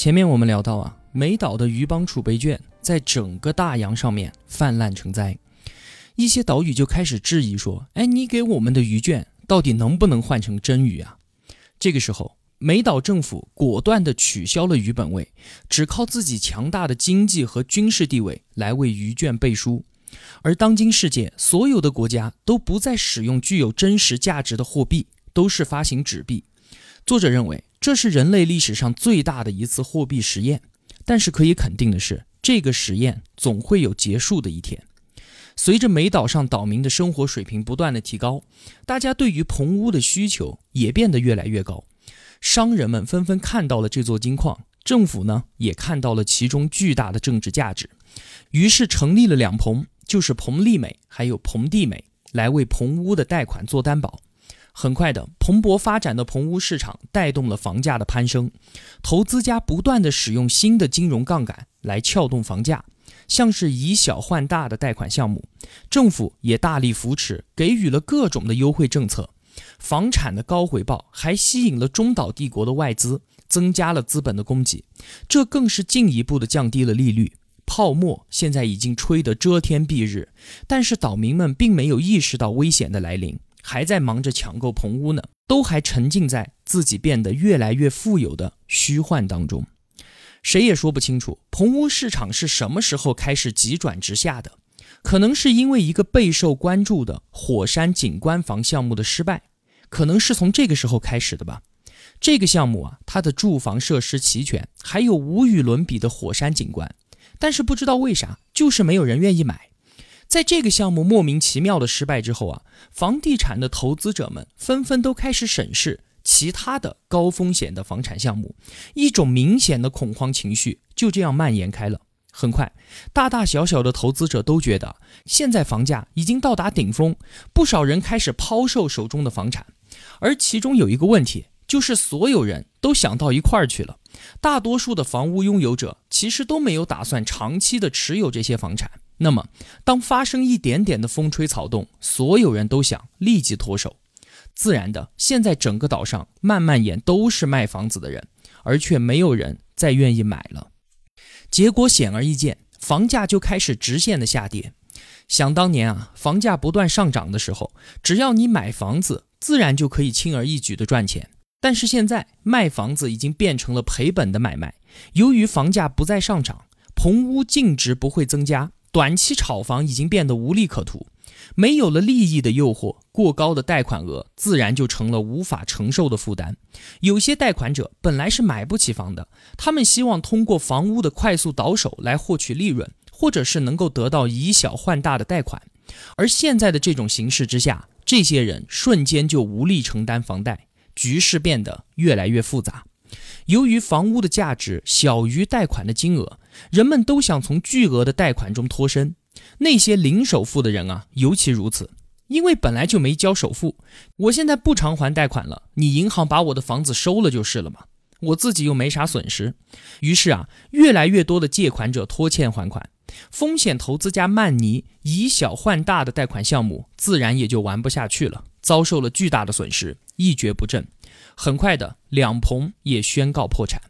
前面我们聊到啊，美岛的鱼帮储备券在整个大洋上面泛滥成灾，一些岛屿就开始质疑说：“哎，你给我们的鱼券到底能不能换成真鱼啊？”这个时候，美岛政府果断地取消了鱼本位，只靠自己强大的经济和军事地位来为鱼券背书。而当今世界所有的国家都不再使用具有真实价值的货币，都是发行纸币。作者认为。这是人类历史上最大的一次货币实验，但是可以肯定的是，这个实验总会有结束的一天。随着美岛上岛民的生活水平不断的提高，大家对于棚屋的需求也变得越来越高。商人们纷纷看到了这座金矿，政府呢也看到了其中巨大的政治价值，于是成立了两棚，就是棚利美还有棚地美，来为棚屋的贷款做担保。很快的，蓬勃发展的棚屋市场带动了房价的攀升，投资家不断的使用新的金融杠杆来撬动房价，像是以小换大的贷款项目，政府也大力扶持，给予了各种的优惠政策，房产的高回报还吸引了中岛帝国的外资，增加了资本的供给，这更是进一步的降低了利率，泡沫现在已经吹得遮天蔽日，但是岛民们并没有意识到危险的来临。还在忙着抢购棚屋呢，都还沉浸在自己变得越来越富有的虚幻当中，谁也说不清楚棚屋市场是什么时候开始急转直下的。可能是因为一个备受关注的火山景观房项目的失败，可能是从这个时候开始的吧。这个项目啊，它的住房设施齐全，还有无与伦比的火山景观，但是不知道为啥，就是没有人愿意买。在这个项目莫名其妙的失败之后啊，房地产的投资者们纷纷都开始审视其他的高风险的房产项目，一种明显的恐慌情绪就这样蔓延开了。很快，大大小小的投资者都觉得现在房价已经到达顶峰，不少人开始抛售手中的房产。而其中有一个问题，就是所有人都想到一块儿去了，大多数的房屋拥有者其实都没有打算长期的持有这些房产。那么，当发生一点点的风吹草动，所有人都想立即脱手。自然的，现在整个岛上慢慢也都是卖房子的人，而却没有人再愿意买了。结果显而易见，房价就开始直线的下跌。想当年啊，房价不断上涨的时候，只要你买房子，自然就可以轻而易举的赚钱。但是现在卖房子已经变成了赔本的买卖。由于房价不再上涨，棚屋净值不会增加。短期炒房已经变得无利可图，没有了利益的诱惑，过高的贷款额自然就成了无法承受的负担。有些贷款者本来是买不起房的，他们希望通过房屋的快速倒手来获取利润，或者是能够得到以小换大的贷款。而现在的这种形势之下，这些人瞬间就无力承担房贷，局势变得越来越复杂。由于房屋的价值小于贷款的金额，人们都想从巨额的贷款中脱身。那些零首付的人啊，尤其如此，因为本来就没交首付，我现在不偿还贷款了，你银行把我的房子收了就是了嘛，我自己又没啥损失。于是啊，越来越多的借款者拖欠还款，风险投资家曼尼以小换大的贷款项目自然也就玩不下去了，遭受了巨大的损失，一蹶不振。很快的，两棚也宣告破产，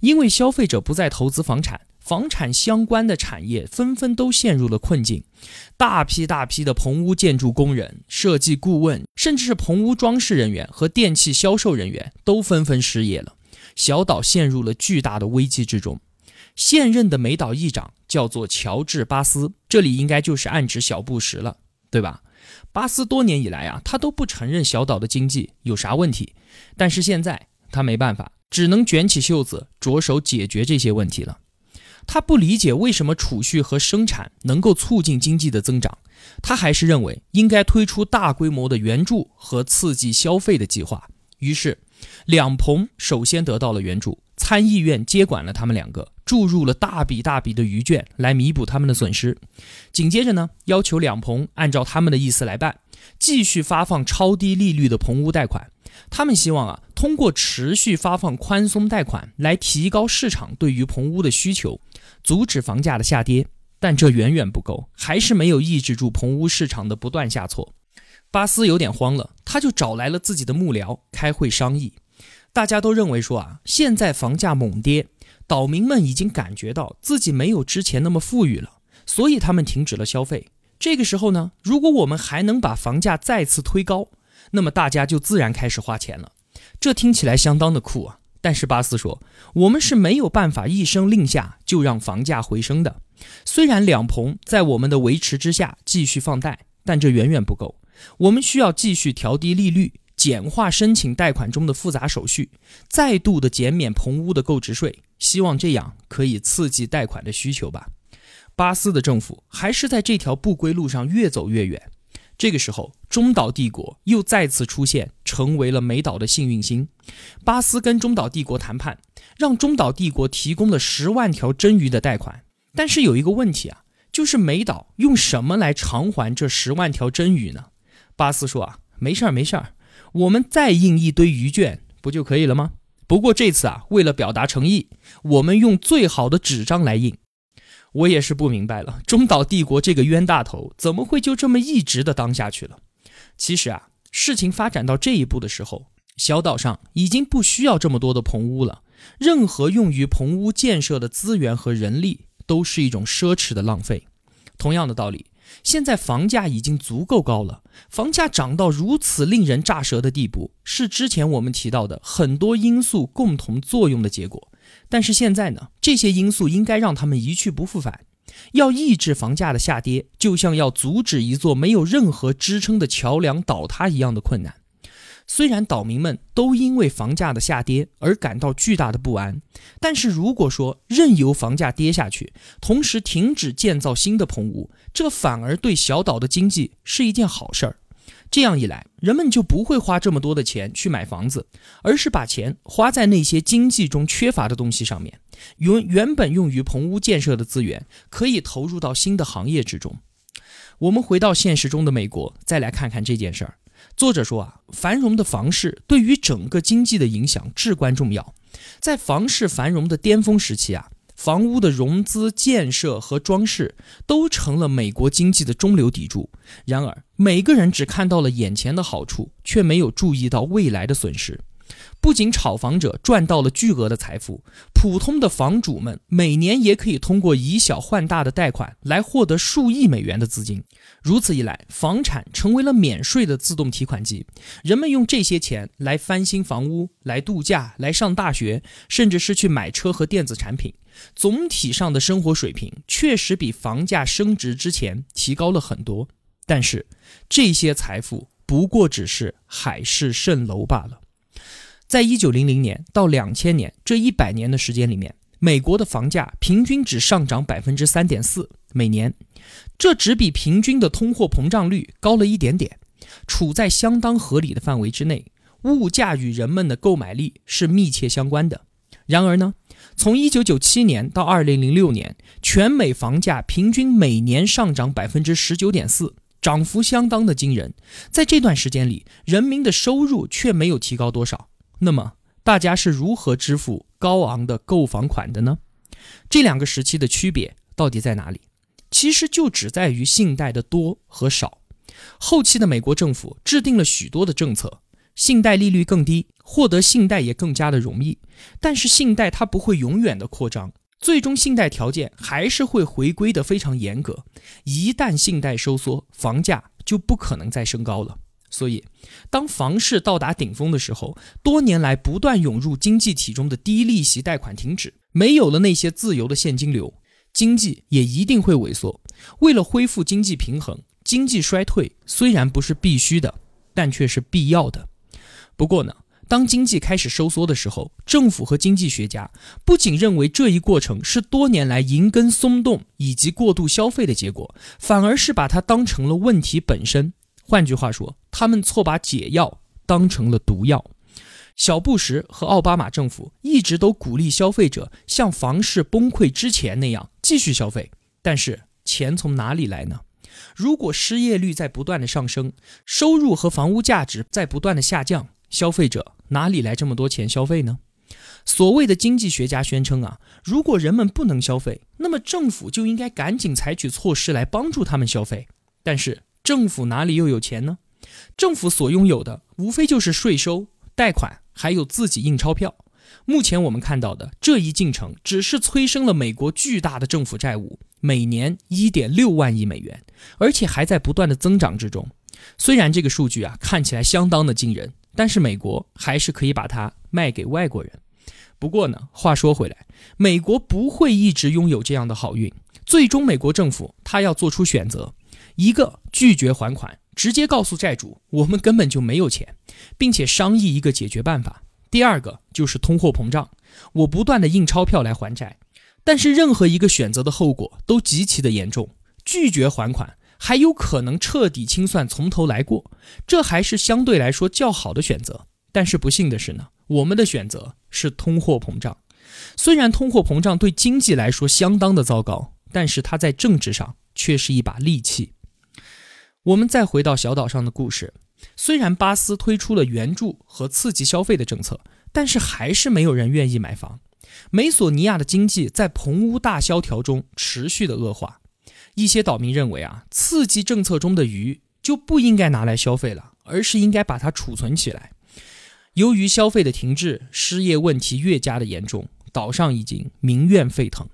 因为消费者不再投资房产，房产相关的产业纷纷都陷入了困境。大批大批的棚屋建筑工人、设计顾问，甚至是棚屋装饰人员和电器销售人员都纷纷失业了。小岛陷入了巨大的危机之中。现任的美岛议长叫做乔治·巴斯，这里应该就是暗指小布什了，对吧？巴斯多年以来啊，他都不承认小岛的经济有啥问题，但是现在他没办法，只能卷起袖子着手解决这些问题了。他不理解为什么储蓄和生产能够促进经济的增长，他还是认为应该推出大规模的援助和刺激消费的计划。于是，两棚首先得到了援助，参议院接管了他们两个，注入了大笔大笔的余券来弥补他们的损失。紧接着呢，要求两棚按照他们的意思来办，继续发放超低利率的棚屋贷款。他们希望啊，通过持续发放宽松贷款来提高市场对于棚屋的需求，阻止房价的下跌。但这远远不够，还是没有抑制住棚屋市场的不断下挫。巴斯有点慌了，他就找来了自己的幕僚开会商议。大家都认为说啊，现在房价猛跌，岛民们已经感觉到自己没有之前那么富裕了，所以他们停止了消费。这个时候呢，如果我们还能把房价再次推高，那么大家就自然开始花钱了。这听起来相当的酷啊！但是巴斯说，我们是没有办法一声令下就让房价回升的。虽然两棚在我们的维持之下继续放贷，但这远远不够。我们需要继续调低利率，简化申请贷款中的复杂手续，再度的减免棚屋的购置税，希望这样可以刺激贷款的需求吧。巴斯的政府还是在这条不归路上越走越远。这个时候，中岛帝国又再次出现，成为了美岛的幸运星。巴斯跟中岛帝国谈判，让中岛帝国提供了十万条真鱼的贷款。但是有一个问题啊，就是美岛用什么来偿还这十万条真鱼呢？巴斯说啊，没事儿没事儿，我们再印一堆鱼券不就可以了吗？不过这次啊，为了表达诚意，我们用最好的纸张来印。我也是不明白了，中岛帝国这个冤大头怎么会就这么一直的当下去了？其实啊，事情发展到这一步的时候，小岛上已经不需要这么多的棚屋了，任何用于棚屋建设的资源和人力。都是一种奢侈的浪费。同样的道理，现在房价已经足够高了，房价涨到如此令人咋舌的地步，是之前我们提到的很多因素共同作用的结果。但是现在呢，这些因素应该让他们一去不复返。要抑制房价的下跌，就像要阻止一座没有任何支撑的桥梁倒塌一样的困难。虽然岛民们都因为房价的下跌而感到巨大的不安，但是如果说任由房价跌下去，同时停止建造新的棚屋，这反而对小岛的经济是一件好事儿。这样一来，人们就不会花这么多的钱去买房子，而是把钱花在那些经济中缺乏的东西上面。原原本用于棚屋建设的资源，可以投入到新的行业之中。我们回到现实中的美国，再来看看这件事儿。作者说啊，繁荣的房市对于整个经济的影响至关重要。在房市繁荣的巅峰时期啊，房屋的融资、建设和装饰都成了美国经济的中流砥柱。然而，每个人只看到了眼前的好处，却没有注意到未来的损失。不仅炒房者赚到了巨额的财富，普通的房主们每年也可以通过以小换大的贷款来获得数亿美元的资金。如此一来，房产成为了免税的自动提款机，人们用这些钱来翻新房屋、来度假、来上大学，甚至是去买车和电子产品。总体上的生活水平确实比房价升值之前提高了很多，但是这些财富不过只是海市蜃楼罢了。在一九零零年到两千年这一百年的时间里面，美国的房价平均只上涨百分之三点四每年，这只比平均的通货膨胀率高了一点点，处在相当合理的范围之内。物价与人们的购买力是密切相关的。然而呢，从一九九七年到二零零六年，全美房价平均每年上涨百分之十九点四，涨幅相当的惊人。在这段时间里，人民的收入却没有提高多少。那么大家是如何支付高昂的购房款的呢？这两个时期的区别到底在哪里？其实就只在于信贷的多和少。后期的美国政府制定了许多的政策，信贷利率更低，获得信贷也更加的容易。但是信贷它不会永远的扩张，最终信贷条件还是会回归的非常严格。一旦信贷收缩，房价就不可能再升高了。所以，当房市到达顶峰的时候，多年来不断涌入经济体中的低利息贷款停止，没有了那些自由的现金流，经济也一定会萎缩。为了恢复经济平衡，经济衰退虽然不是必须的，但却是必要的。不过呢，当经济开始收缩的时候，政府和经济学家不仅认为这一过程是多年来银根松动以及过度消费的结果，反而是把它当成了问题本身。换句话说，他们错把解药当成了毒药。小布什和奥巴马政府一直都鼓励消费者像房市崩溃之前那样继续消费，但是钱从哪里来呢？如果失业率在不断的上升，收入和房屋价值在不断的下降，消费者哪里来这么多钱消费呢？所谓的经济学家宣称啊，如果人们不能消费，那么政府就应该赶紧采取措施来帮助他们消费。但是政府哪里又有钱呢？政府所拥有的无非就是税收、贷款，还有自己印钞票。目前我们看到的这一进程，只是催生了美国巨大的政府债务，每年一点六万亿美元，而且还在不断的增长之中。虽然这个数据啊看起来相当的惊人，但是美国还是可以把它卖给外国人。不过呢，话说回来，美国不会一直拥有这样的好运。最终，美国政府他要做出选择：一个拒绝还款，直接告诉债主我们根本就没有钱，并且商议一个解决办法；第二个就是通货膨胀，我不断的印钞票来还债。但是任何一个选择的后果都极其的严重。拒绝还款还有可能彻底清算，从头来过，这还是相对来说较好的选择。但是不幸的是呢。我们的选择是通货膨胀，虽然通货膨胀对经济来说相当的糟糕，但是它在政治上却是一把利器。我们再回到小岛上的故事，虽然巴斯推出了援助和刺激消费的政策，但是还是没有人愿意买房。美索尼亚的经济在棚屋大萧条中持续的恶化。一些岛民认为啊，刺激政策中的鱼就不应该拿来消费了，而是应该把它储存起来。由于消费的停滞，失业问题越加的严重，岛上已经民怨沸腾。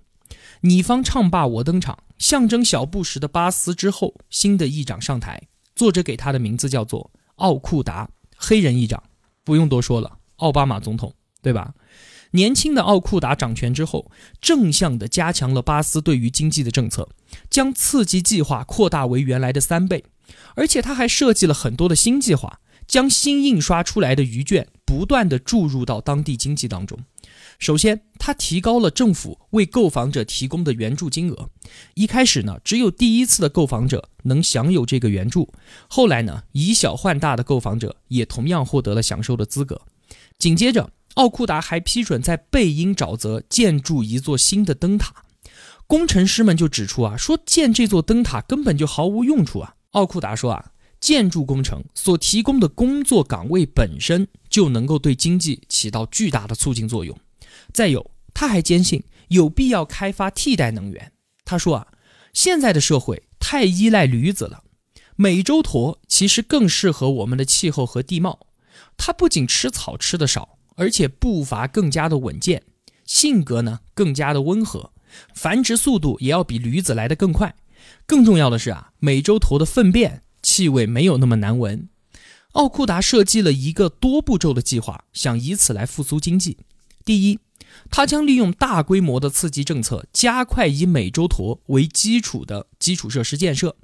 你方唱罢我登场，象征小布什的巴斯之后，新的议长上台。作者给他的名字叫做奥库达，黑人议长。不用多说了，奥巴马总统，对吧？年轻的奥库达掌权之后，正向的加强了巴斯对于经济的政策，将刺激计划扩大为原来的三倍，而且他还设计了很多的新计划。将新印刷出来的鱼卷不断地注入到当地经济当中。首先，他提高了政府为购房者提供的援助金额。一开始呢，只有第一次的购房者能享有这个援助。后来呢，以小换大的购房者也同样获得了享受的资格。紧接着，奥库达还批准在贝因沼泽建筑一座新的灯塔。工程师们就指出啊，说建这座灯塔根本就毫无用处啊。奥库达说啊。建筑工程所提供的工作岗位本身就能够对经济起到巨大的促进作用。再有，他还坚信有必要开发替代能源。他说啊，现在的社会太依赖驴子了，美洲驼其实更适合我们的气候和地貌。它不仅吃草吃的少，而且步伐更加的稳健，性格呢更加的温和，繁殖速度也要比驴子来得更快。更重要的是啊，美洲驼的粪便。气味没有那么难闻。奥库达设计了一个多步骤的计划，想以此来复苏经济。第一，他将利用大规模的刺激政策，加快以美洲驼为基础的基础设施建设。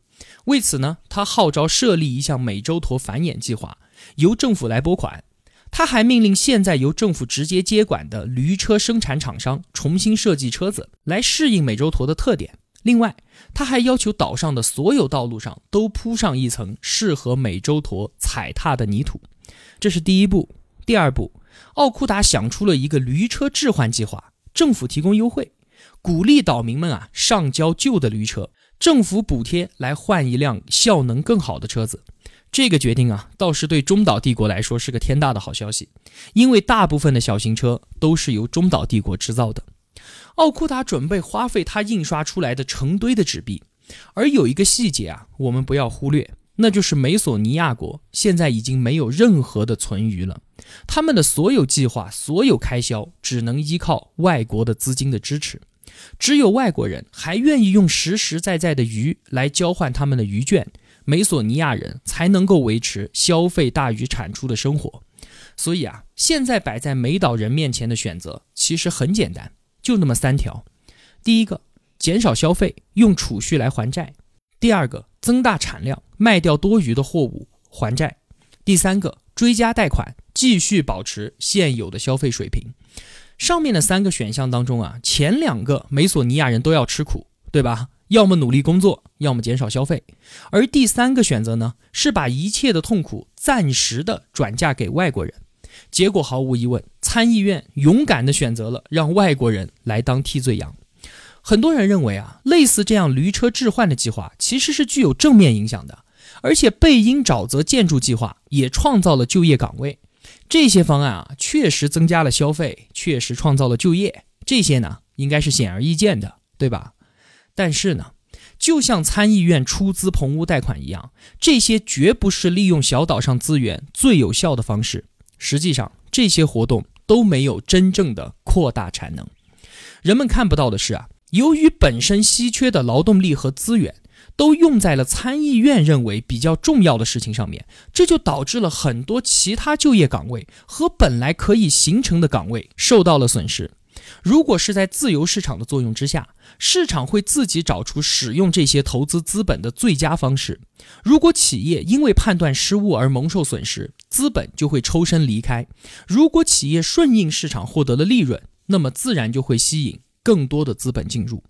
为此呢，他号召设立一项美洲驼繁衍计划，由政府来拨款。他还命令现在由政府直接接管的驴车生产厂商重新设计车子，来适应美洲驼的特点。另外，他还要求岛上的所有道路上都铺上一层适合美洲驼踩踏的泥土。这是第一步。第二步，奥库达想出了一个驴车置换计划，政府提供优惠，鼓励岛民们啊上交旧的驴车，政府补贴来换一辆效能更好的车子。这个决定啊，倒是对中岛帝国来说是个天大的好消息，因为大部分的小型车都是由中岛帝国制造的。奥库达准备花费他印刷出来的成堆的纸币，而有一个细节啊，我们不要忽略，那就是美索尼亚国现在已经没有任何的存余了，他们的所有计划、所有开销只能依靠外国的资金的支持，只有外国人还愿意用实实在在的鱼来交换他们的鱼券，美索尼亚人才能够维持消费大于产出的生活。所以啊，现在摆在美岛人面前的选择其实很简单。就那么三条：第一个，减少消费，用储蓄来还债；第二个，增大产量，卖掉多余的货物还债；第三个，追加贷款，继续保持现有的消费水平。上面的三个选项当中啊，前两个美索尼亚人都要吃苦，对吧？要么努力工作，要么减少消费。而第三个选择呢，是把一切的痛苦暂时的转嫁给外国人。结果毫无疑问，参议院勇敢地选择了让外国人来当替罪羊。很多人认为啊，类似这样驴车置换的计划其实是具有正面影响的，而且贝因沼泽建筑计划也创造了就业岗位。这些方案啊，确实增加了消费，确实创造了就业，这些呢，应该是显而易见的，对吧？但是呢，就像参议院出资棚屋贷款一样，这些绝不是利用小岛上资源最有效的方式。实际上，这些活动都没有真正的扩大产能。人们看不到的是啊，由于本身稀缺的劳动力和资源都用在了参议院认为比较重要的事情上面，这就导致了很多其他就业岗位和本来可以形成的岗位受到了损失。如果是在自由市场的作用之下，市场会自己找出使用这些投资资本的最佳方式。如果企业因为判断失误而蒙受损失，资本就会抽身离开；如果企业顺应市场获得了利润，那么自然就会吸引更多的资本进入。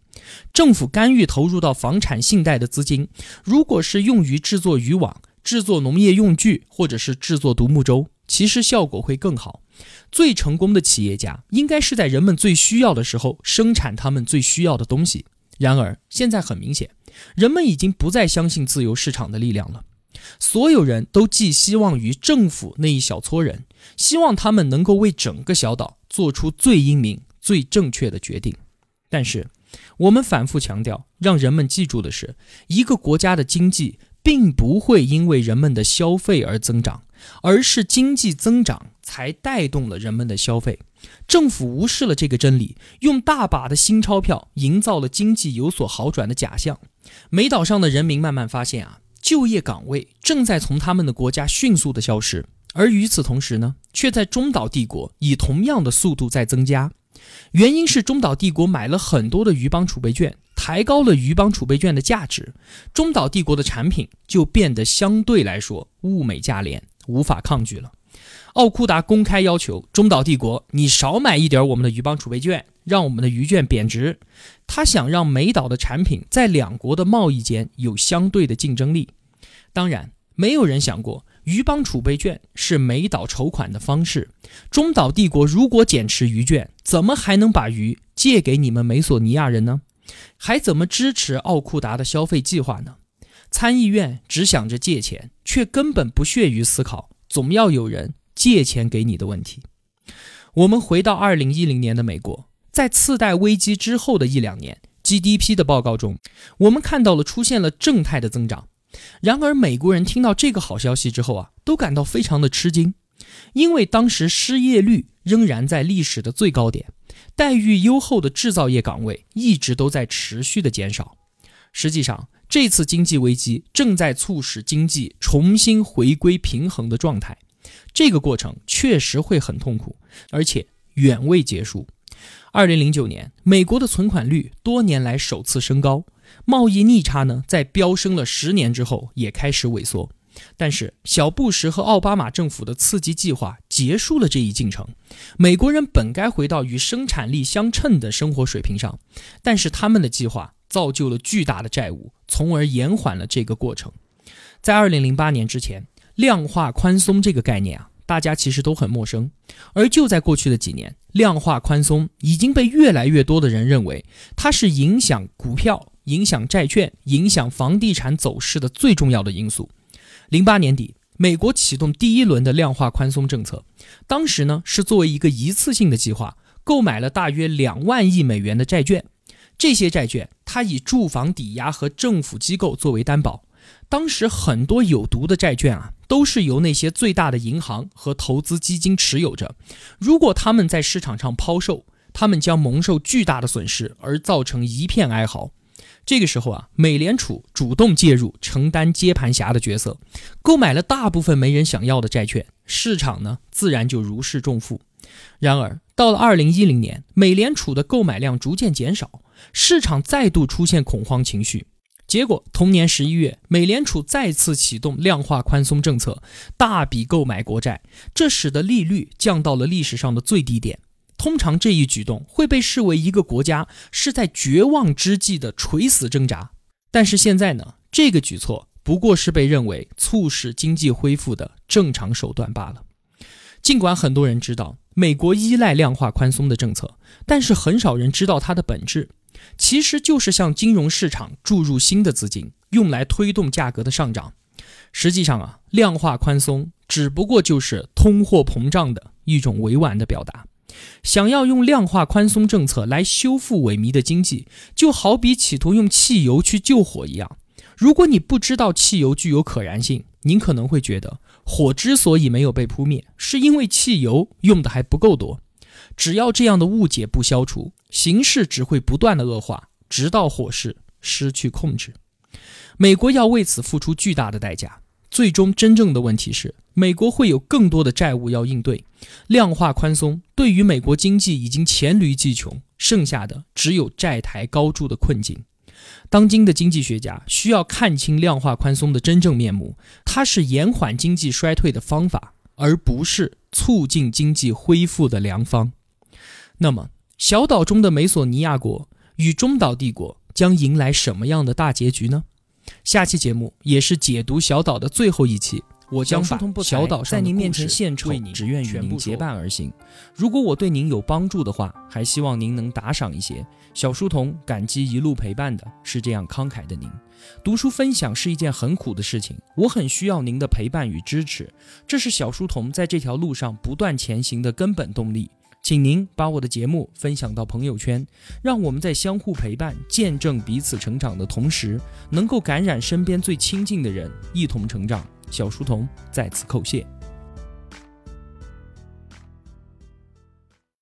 政府干预投入到房产信贷的资金，如果是用于制作渔网、制作农业用具，或者是制作独木舟，其实效果会更好。最成功的企业家应该是在人们最需要的时候生产他们最需要的东西。然而，现在很明显，人们已经不再相信自由市场的力量了。所有人都寄希望于政府那一小撮人，希望他们能够为整个小岛做出最英明、最正确的决定。但是，我们反复强调，让人们记住的是，一个国家的经济并不会因为人们的消费而增长。而是经济增长才带动了人们的消费，政府无视了这个真理，用大把的新钞票营造了经济有所好转的假象。美岛上的人民慢慢发现啊，就业岗位正在从他们的国家迅速的消失，而与此同时呢，却在中岛帝国以同样的速度在增加。原因是中岛帝国买了很多的鱼帮储备券，抬高了鱼帮储备券的价值，中岛帝国的产品就变得相对来说物美价廉。无法抗拒了。奥库达公开要求中岛帝国，你少买一点我们的鱼帮储备券，让我们的鱼券贬值。他想让美岛的产品在两国的贸易间有相对的竞争力。当然，没有人想过鱼帮储备券是美岛筹款的方式。中岛帝国如果减持鱼券，怎么还能把鱼借给你们美索尼亚人呢？还怎么支持奥库达的消费计划呢？参议院只想着借钱，却根本不屑于思考总要有人借钱给你的问题。我们回到二零一零年的美国，在次贷危机之后的一两年，GDP 的报告中，我们看到了出现了正态的增长。然而，美国人听到这个好消息之后啊，都感到非常的吃惊，因为当时失业率仍然在历史的最高点，待遇优厚的制造业岗位一直都在持续的减少。实际上，这次经济危机正在促使经济重新回归平衡的状态，这个过程确实会很痛苦，而且远未结束。二零零九年，美国的存款率多年来首次升高，贸易逆差呢在飙升了十年之后也开始萎缩。但是，小布什和奥巴马政府的刺激计划结束了这一进程，美国人本该回到与生产力相称的生活水平上，但是他们的计划。造就了巨大的债务，从而延缓了这个过程。在二零零八年之前，量化宽松这个概念啊，大家其实都很陌生。而就在过去的几年，量化宽松已经被越来越多的人认为它是影响股票、影响债券、影响房地产走势的最重要的因素。零八年底，美国启动第一轮的量化宽松政策，当时呢是作为一个一次性的计划，购买了大约两万亿美元的债券。这些债券，它以住房抵押和政府机构作为担保。当时很多有毒的债券啊，都是由那些最大的银行和投资基金持有着。如果他们在市场上抛售，他们将蒙受巨大的损失，而造成一片哀嚎。这个时候啊，美联储主动介入，承担接盘侠的角色，购买了大部分没人想要的债券，市场呢，自然就如释重负。然而，到了二零一零年，美联储的购买量逐渐减少。市场再度出现恐慌情绪，结果同年十一月，美联储再次启动量化宽松政策，大笔购买国债，这使得利率降到了历史上的最低点。通常这一举动会被视为一个国家是在绝望之际的垂死挣扎，但是现在呢，这个举措不过是被认为促使经济恢复的正常手段罢了。尽管很多人知道美国依赖量化宽松的政策，但是很少人知道它的本质，其实就是向金融市场注入新的资金，用来推动价格的上涨。实际上啊，量化宽松只不过就是通货膨胀的一种委婉的表达。想要用量化宽松政策来修复萎靡的经济，就好比企图用汽油去救火一样。如果你不知道汽油具有可燃性，您可能会觉得火之所以没有被扑灭，是因为汽油用的还不够多。只要这样的误解不消除，形势只会不断的恶化，直到火势失去控制。美国要为此付出巨大的代价。最终，真正的问题是，美国会有更多的债务要应对。量化宽松对于美国经济已经黔驴技穷，剩下的只有债台高筑的困境。当今的经济学家需要看清量化宽松的真正面目，它是延缓经济衰退的方法，而不是促进经济恢复的良方。那么，小岛中的美索尼亚国与中岛帝国将迎来什么样的大结局呢？下期节目也是解读小岛的最后一期，我将把小岛在您面前献丑，只愿与您结伴而行。如果我对您有帮助的话，还希望您能打赏一些。小书童感激一路陪伴的是这样慷慨的您。读书分享是一件很苦的事情，我很需要您的陪伴与支持，这是小书童在这条路上不断前行的根本动力。请您把我的节目分享到朋友圈，让我们在相互陪伴、见证彼此成长的同时，能够感染身边最亲近的人，一同成长。小书童在此叩谢。